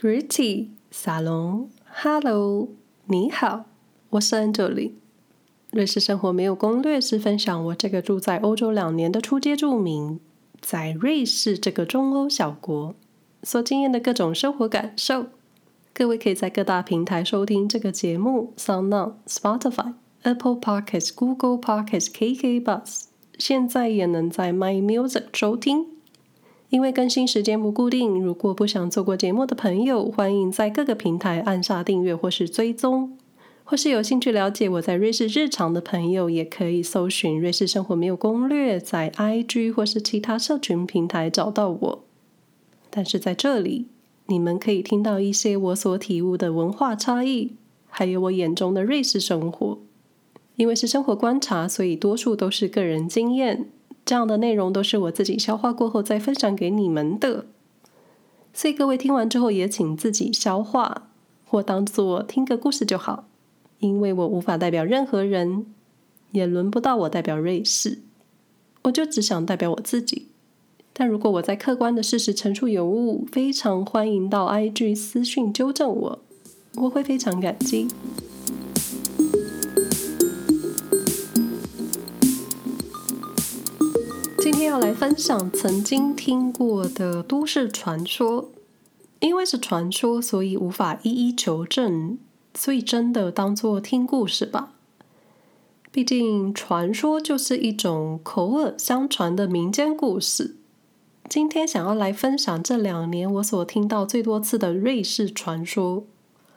Gritty 沙龙，Hello，你好，我是 Angeli。瑞士生活没有攻略是分享我这个住在欧洲两年的初阶住民，在瑞士这个中欧小国所经验的各种生活感受。各位可以在各大平台收听这个节目：SoundOn、Spotify、Apple Podcasts、Google Podcasts、KK Bus，现在也能在 My Music 收听。因为更新时间不固定，如果不想错过节目的朋友，欢迎在各个平台按下订阅或是追踪，或是有兴趣了解我在瑞士日常的朋友，也可以搜寻“瑞士生活没有攻略”，在 IG 或是其他社群平台找到我。但是在这里，你们可以听到一些我所体悟的文化差异，还有我眼中的瑞士生活。因为是生活观察，所以多数都是个人经验。这样的内容都是我自己消化过后再分享给你们的，所以各位听完之后也请自己消化，或当做听个故事就好。因为我无法代表任何人，也轮不到我代表瑞士，我就只想代表我自己。但如果我在客观的事实陈述有误，非常欢迎到 IG 私讯纠正我，我会非常感激。天要来分享曾经听过的都市传说，因为是传说，所以无法一一求证，所以真的当做听故事吧。毕竟传说就是一种口耳相传的民间故事。今天想要来分享这两年我所听到最多次的瑞士传说。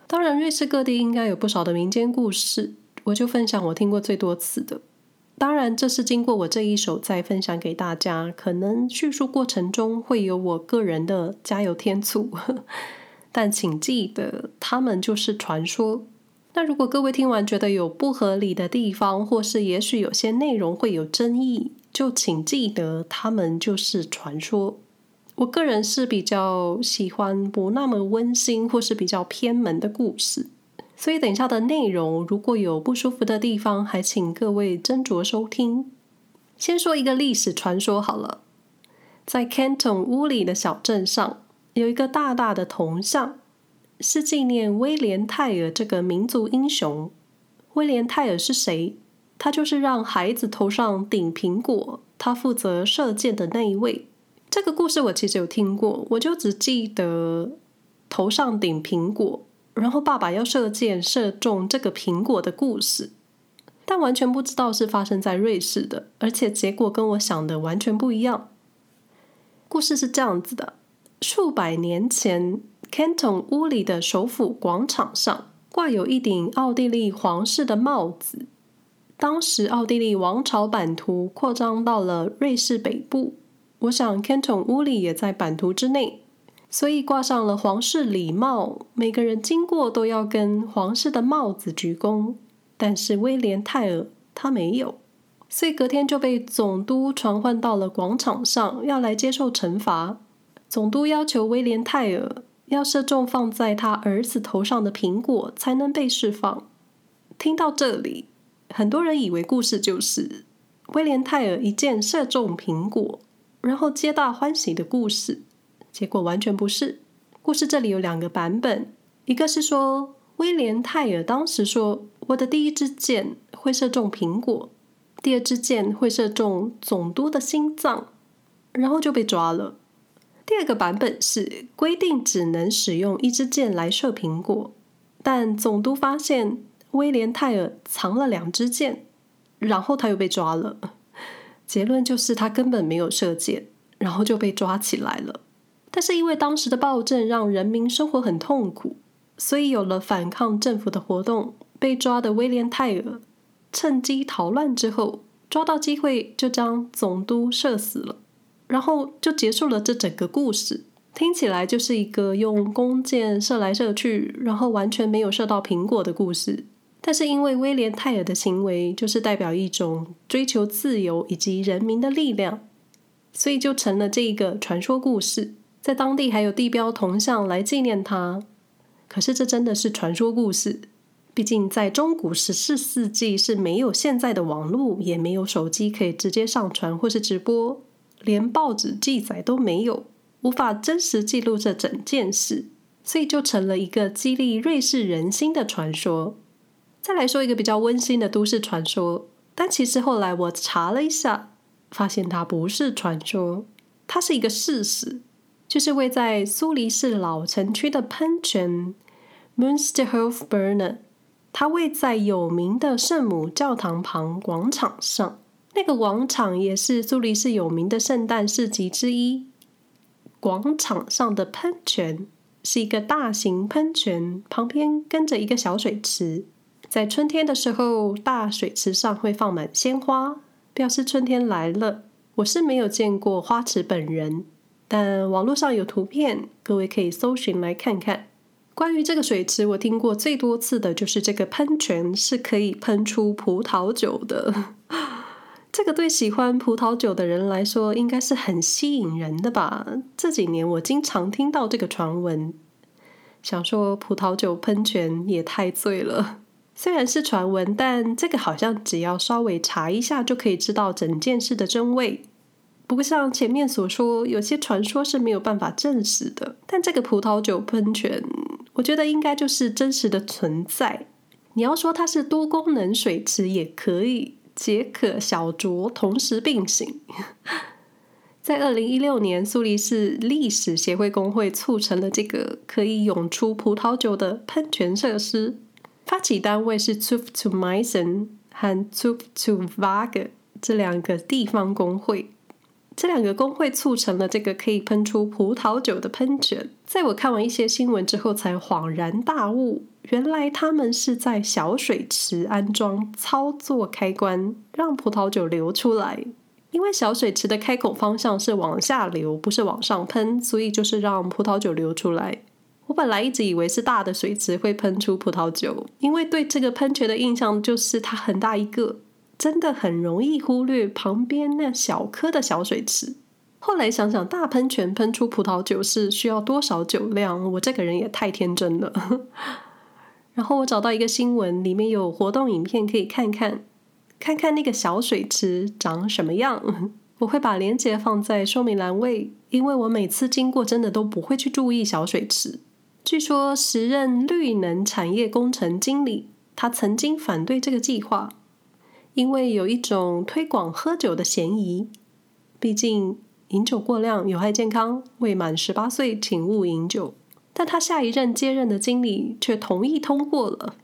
当然，瑞士各地应该有不少的民间故事，我就分享我听过最多次的。当然，这是经过我这一手再分享给大家，可能叙述过程中会有我个人的加油添醋，但请记得，他们就是传说。那如果各位听完觉得有不合理的地方，或是也许有些内容会有争议，就请记得，他们就是传说。我个人是比较喜欢不那么温馨，或是比较偏门的故事。所以，等一下的内容如果有不舒服的地方，还请各位斟酌收听。先说一个历史传说好了，在 Canton 乌里的小镇上，有一个大大的铜像，是纪念威廉泰尔这个民族英雄。威廉泰尔是谁？他就是让孩子头上顶苹果，他负责射箭的那一位。这个故事我其实有听过，我就只记得头上顶苹果。然后爸爸要射箭射中这个苹果的故事，但完全不知道是发生在瑞士的，而且结果跟我想的完全不一样。故事是这样子的：数百年前，Canton 乌里的首府广场上挂有一顶奥地利皇室的帽子。当时奥地利王朝版图扩张到了瑞士北部，我想 Canton 乌里也在版图之内。所以挂上了皇室礼帽，每个人经过都要跟皇室的帽子鞠躬。但是威廉泰尔他没有，所以隔天就被总督传唤到了广场上，要来接受惩罚。总督要求威廉泰尔要射中放在他儿子头上的苹果，才能被释放。听到这里，很多人以为故事就是威廉泰尔一箭射中苹果，然后皆大欢喜的故事。结果完全不是。故事这里有两个版本，一个是说威廉泰尔当时说：“我的第一支箭会射中苹果，第二支箭会射中总督的心脏，然后就被抓了。”第二个版本是规定只能使用一支箭来射苹果，但总督发现威廉泰尔藏了两支箭，然后他又被抓了。结论就是他根本没有射箭，然后就被抓起来了。但是因为当时的暴政让人民生活很痛苦，所以有了反抗政府的活动。被抓的威廉泰尔趁机逃乱之后，抓到机会就将总督射死了，然后就结束了这整个故事。听起来就是一个用弓箭射来射去，然后完全没有射到苹果的故事。但是因为威廉泰尔的行为就是代表一种追求自由以及人民的力量，所以就成了这一个传说故事。在当地还有地标铜像来纪念他，可是这真的是传说故事。毕竟在中古十四世纪是没有现在的网络，也没有手机可以直接上传或是直播，连报纸记载都没有，无法真实记录这整件事。所以就成了一个激励瑞士人心的传说。再来说一个比较温馨的都市传说，但其实后来我查了一下，发现它不是传说，它是一个事实，就是位在苏黎世老城区的喷泉 Münsterhofbrunnen，它位在有名的圣母教堂旁广场上，那个广场也是苏黎世有名的圣诞市集之一。广场上的喷泉是一个大型喷泉，旁边跟着一个小水池。在春天的时候，大水池上会放满鲜花，表示春天来了。我是没有见过花池本人，但网络上有图片，各位可以搜寻来看看。关于这个水池，我听过最多次的就是这个喷泉是可以喷出葡萄酒的。这个对喜欢葡萄酒的人来说，应该是很吸引人的吧？这几年我经常听到这个传闻，想说葡萄酒喷泉也太醉了。虽然是传闻，但这个好像只要稍微查一下就可以知道整件事的真伪。不过像前面所说，有些传说是没有办法证实的。但这个葡萄酒喷泉，我觉得应该就是真实的存在。你要说它是多功能水池也可以，解渴小酌同时并行。在二零一六年，苏黎世历史协会工会促成了这个可以涌出葡萄酒的喷泉设施。发起单位是 Zunft zu Meißen 和 t u f t u w a g e 这两个地方工会，这两个工会促成了这个可以喷出葡萄酒的喷泉。在我看完一些新闻之后，才恍然大悟，原来他们是在小水池安装操作开关，让葡萄酒流出来。因为小水池的开口方向是往下流，不是往上喷，所以就是让葡萄酒流出来。我本来一直以为是大的水池会喷出葡萄酒，因为对这个喷泉的印象就是它很大一个，真的很容易忽略旁边那小颗的小水池。后来想想，大喷泉喷出葡萄酒是需要多少酒量？我这个人也太天真了。然后我找到一个新闻，里面有活动影片可以看看，看看那个小水池长什么样。我会把链接放在说明栏位，因为我每次经过真的都不会去注意小水池。据说时任绿能产业工程经理，他曾经反对这个计划，因为有一种推广喝酒的嫌疑。毕竟饮酒过量有害健康，未满十八岁请勿饮酒。但他下一任接任的经理却同意通过了，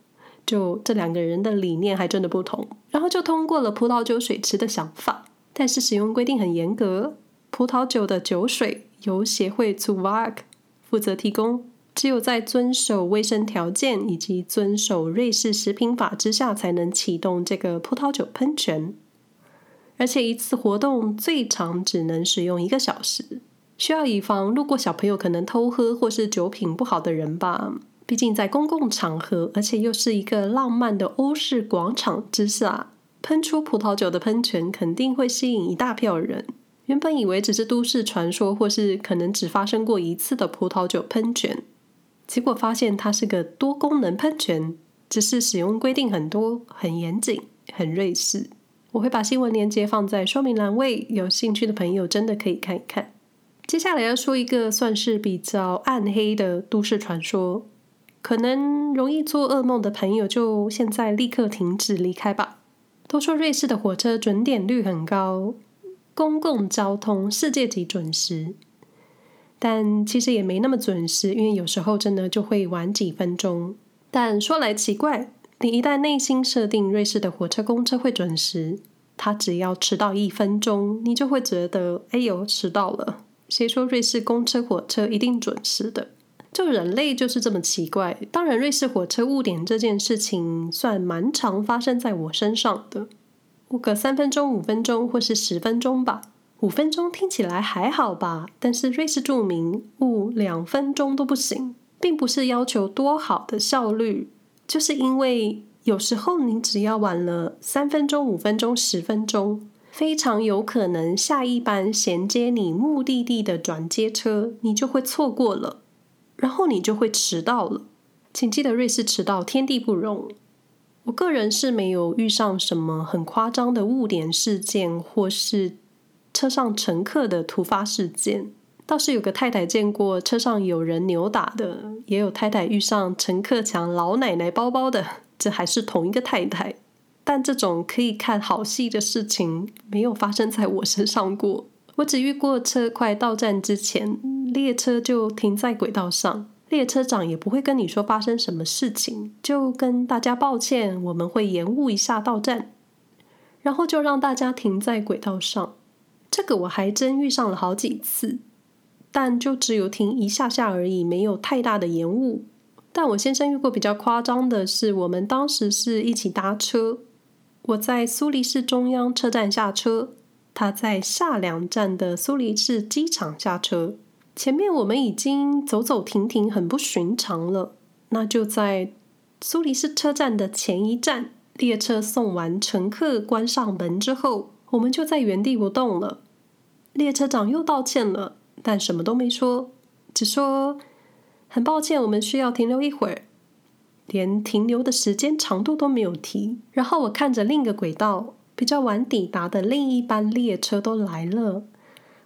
就这两个人的理念还真的不同，然后就通过了葡萄酒水池的想法。但是使用规定很严格，葡萄酒的酒水由协会 zu Waag 负责提供。只有在遵守卫生条件以及遵守瑞士食品法之下，才能启动这个葡萄酒喷泉。而且一次活动最长只能使用一个小时，需要以防路过小朋友可能偷喝或是酒品不好的人吧。毕竟在公共场合，而且又是一个浪漫的欧式广场之下，喷出葡萄酒的喷泉肯定会吸引一大票人。原本以为只是都市传说，或是可能只发生过一次的葡萄酒喷泉。结果发现它是个多功能喷泉，只是使用规定很多、很严谨、很瑞士。我会把新闻链接放在说明栏位，有兴趣的朋友真的可以看一看。接下来要说一个算是比较暗黑的都市传说，可能容易做噩梦的朋友就现在立刻停止离开吧。都说瑞士的火车准点率很高，公共交通世界级准时。但其实也没那么准时，因为有时候真的就会晚几分钟。但说来奇怪，你一旦内心设定瑞士的火车、公车会准时，它只要迟到一分钟，你就会觉得哎呦迟到了。谁说瑞士公车、火车一定准时的？就人类就是这么奇怪。当然，瑞士火车误点这件事情算蛮常发生在我身上的，误个三分钟、五分钟或是十分钟吧。五分钟听起来还好吧，但是瑞士著名误两分钟都不行，并不是要求多好的效率，就是因为有时候你只要晚了三分钟、五分钟、十分钟，非常有可能下一班衔接你目的地的转接车，你就会错过了，然后你就会迟到了。请记得，瑞士迟到天地不容。我个人是没有遇上什么很夸张的误点事件，或是。车上乘客的突发事件，倒是有个太太见过车上有人扭打的，也有太太遇上乘客抢老奶奶包包的，这还是同一个太太。但这种可以看好戏的事情，没有发生在我身上过。我只遇过车快到站之前，列车就停在轨道上，列车长也不会跟你说发生什么事情，就跟大家抱歉，我们会延误一下到站，然后就让大家停在轨道上。这个我还真遇上了好几次。但就只有停一下下而已，没有太大的延误。但我先生遇过比较夸张的是，我们当时是一起搭车，我在苏黎世中央车站下车，他在下两站的苏黎世机场下车。前面我们已经走走停停，很不寻常了。那就在苏黎世车站的前一站，列车送完乘客关上门之后，我们就在原地不动了。列车长又道歉了。但什么都没说，只说很抱歉，我们需要停留一会儿，连停留的时间长度都没有提。然后我看着另一个轨道比较晚抵达的另一班列车都来了，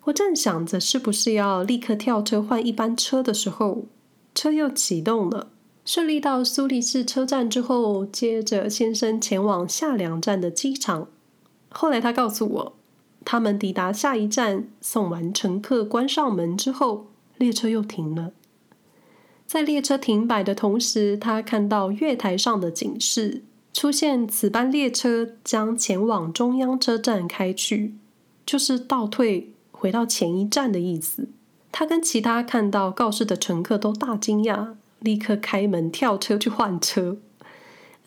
我正想着是不是要立刻跳车换一班车的时候，车又启动了，顺利到苏黎世车站之后，接着先生前往下两站的机场。后来他告诉我。他们抵达下一站，送完乘客，关上门之后，列车又停了。在列车停摆的同时，他看到月台上的警示出现：此班列车将前往中央车站开去，就是倒退回到前一站的意思。他跟其他看到告示的乘客都大惊讶，立刻开门跳车去换车。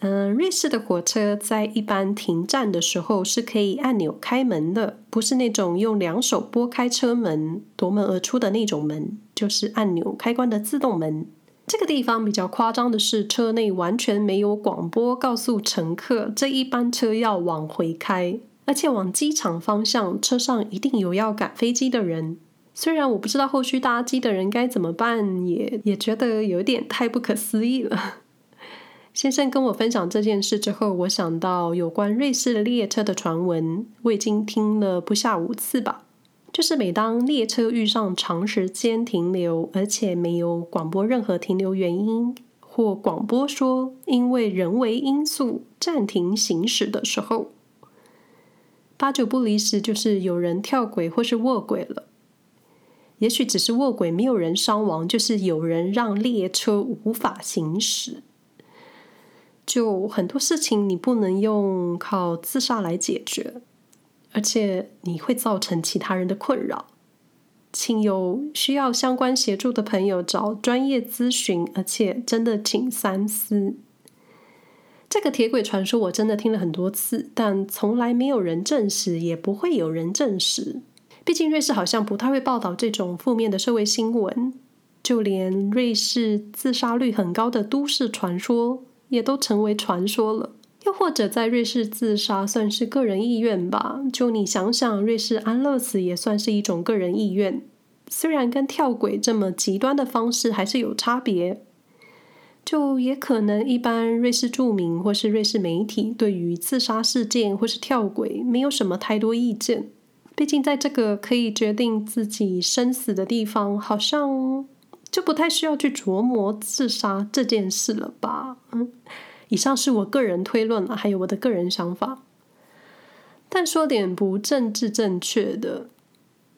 嗯，瑞士的火车在一般停站的时候是可以按钮开门的，不是那种用两手拨开车门夺门而出的那种门，就是按钮开关的自动门。这个地方比较夸张的是，车内完全没有广播告诉乘客这一班车要往回开，而且往机场方向，车上一定有要赶飞机的人。虽然我不知道后续搭机的人该怎么办，也也觉得有点太不可思议了。先生跟我分享这件事之后，我想到有关瑞士列车的传闻，我已经听了不下五次吧。就是每当列车遇上长时间停留，而且没有广播任何停留原因，或广播说因为人为因素暂停行驶的时候，八九不离十就是有人跳轨或是卧轨了。也许只是卧轨，没有人伤亡，就是有人让列车无法行驶。就很多事情，你不能用靠自杀来解决，而且你会造成其他人的困扰。请有需要相关协助的朋友找专业咨询，而且真的请三思。这个铁轨传说我真的听了很多次，但从来没有人证实，也不会有人证实。毕竟瑞士好像不太会报道这种负面的社会新闻，就连瑞士自杀率很高的都市传说。也都成为传说了。又或者在瑞士自杀算是个人意愿吧？就你想想，瑞士安乐死也算是一种个人意愿，虽然跟跳轨这么极端的方式还是有差别。就也可能一般瑞士住民或是瑞士媒体对于自杀事件或是跳轨没有什么太多意见。毕竟在这个可以决定自己生死的地方，好像。就不太需要去琢磨自杀这件事了吧？嗯，以上是我个人推论了，还有我的个人想法。但说点不政治正确的，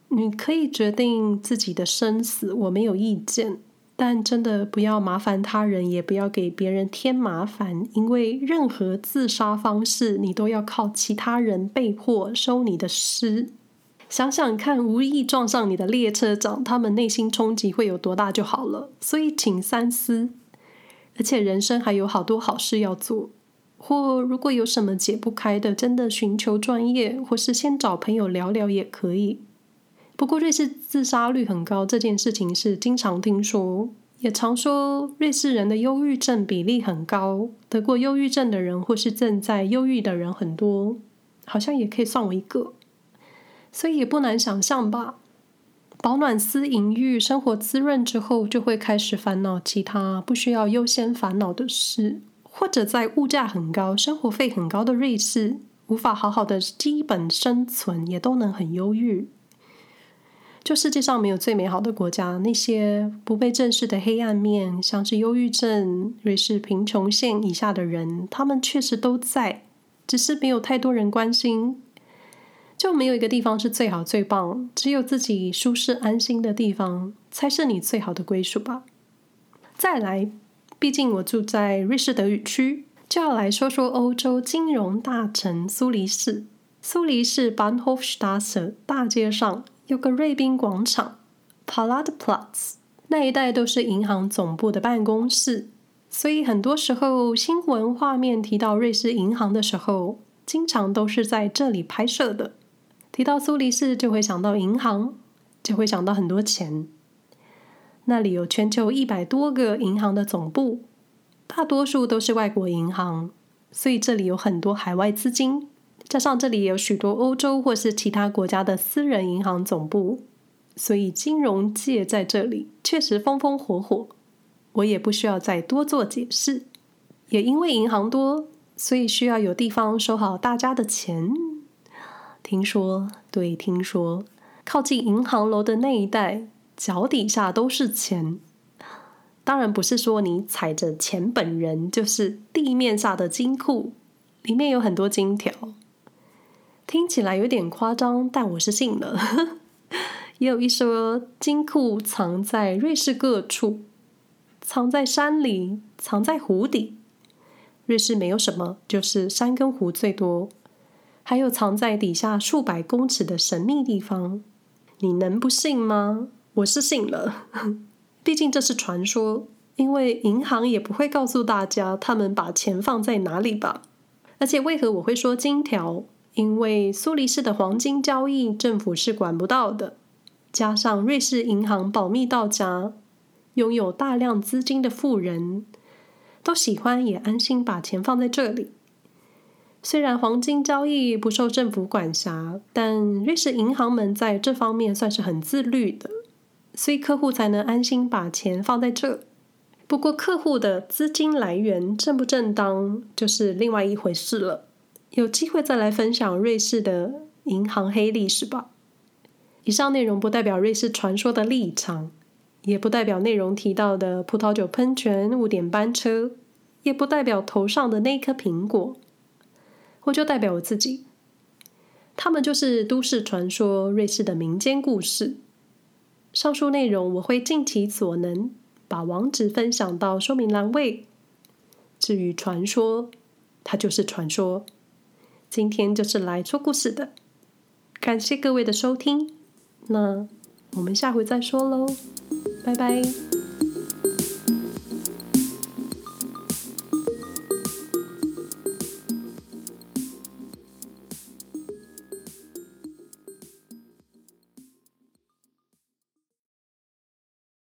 你可以决定自己的生死，我没有意见。但真的不要麻烦他人，也不要给别人添麻烦，因为任何自杀方式，你都要靠其他人被迫收你的尸。想想看，无意撞上你的列车长，他们内心冲击会有多大就好了。所以，请三思。而且，人生还有好多好事要做。或如果有什么解不开的，真的寻求专业，或是先找朋友聊聊也可以。不过，瑞士自杀率很高，这件事情是经常听说，也常说瑞士人的忧郁症比例很高，得过忧郁症的人或是正在忧郁的人很多，好像也可以算我一个。所以也不难想象吧，保暖思淫欲，生活滋润之后，就会开始烦恼其他不需要优先烦恼的事，或者在物价很高、生活费很高的瑞士，无法好好的基本生存，也都能很忧郁。就世界上没有最美好的国家，那些不被正视的黑暗面，像是忧郁症、瑞士贫穷线以下的人，他们确实都在，只是没有太多人关心。就没有一个地方是最好最棒，只有自己舒适安心的地方才是你最好的归属吧。再来，毕竟我住在瑞士德语区，就要来说说欧洲金融大城苏黎世。苏黎世 Bahnhofstrasse 大街上。有个瑞宾广场 （Paladplatz），那一带都是银行总部的办公室，所以很多时候新闻画面提到瑞士银行的时候，经常都是在这里拍摄的。提到苏黎世，就会想到银行，就会想到很多钱。那里有全球一百多个银行的总部，大多数都是外国银行，所以这里有很多海外资金。加上这里有许多欧洲或是其他国家的私人银行总部，所以金融界在这里确实风风火火。我也不需要再多做解释。也因为银行多，所以需要有地方收好大家的钱。听说，对，听说，靠近银行楼的那一带，脚底下都是钱。当然不是说你踩着钱本人，就是地面下的金库，里面有很多金条。听起来有点夸张，但我是信了。也有一说，金库藏在瑞士各处，藏在山里，藏在湖底。瑞士没有什么，就是山跟湖最多。还有藏在底下数百公尺的神秘地方，你能不信吗？我是信了。毕竟这是传说，因为银行也不会告诉大家他们把钱放在哪里吧。而且为何我会说金条？因为苏黎世的黄金交易，政府是管不到的。加上瑞士银行保密到家，拥有大量资金的富人都喜欢也安心把钱放在这里。虽然黄金交易不受政府管辖，但瑞士银行们在这方面算是很自律的，所以客户才能安心把钱放在这。不过，客户的资金来源正不正当，就是另外一回事了。有机会再来分享瑞士的银行黑历史吧。以上内容不代表瑞士传说的立场，也不代表内容提到的葡萄酒喷泉、五点班车，也不代表头上的那颗苹果。我就代表我自己，他们就是都市传说，瑞士的民间故事。上述内容我会尽其所能把网址分享到说明栏位。至于传说，它就是传说。今天就是来说故事的，感谢各位的收听，那我们下回再说喽，拜拜。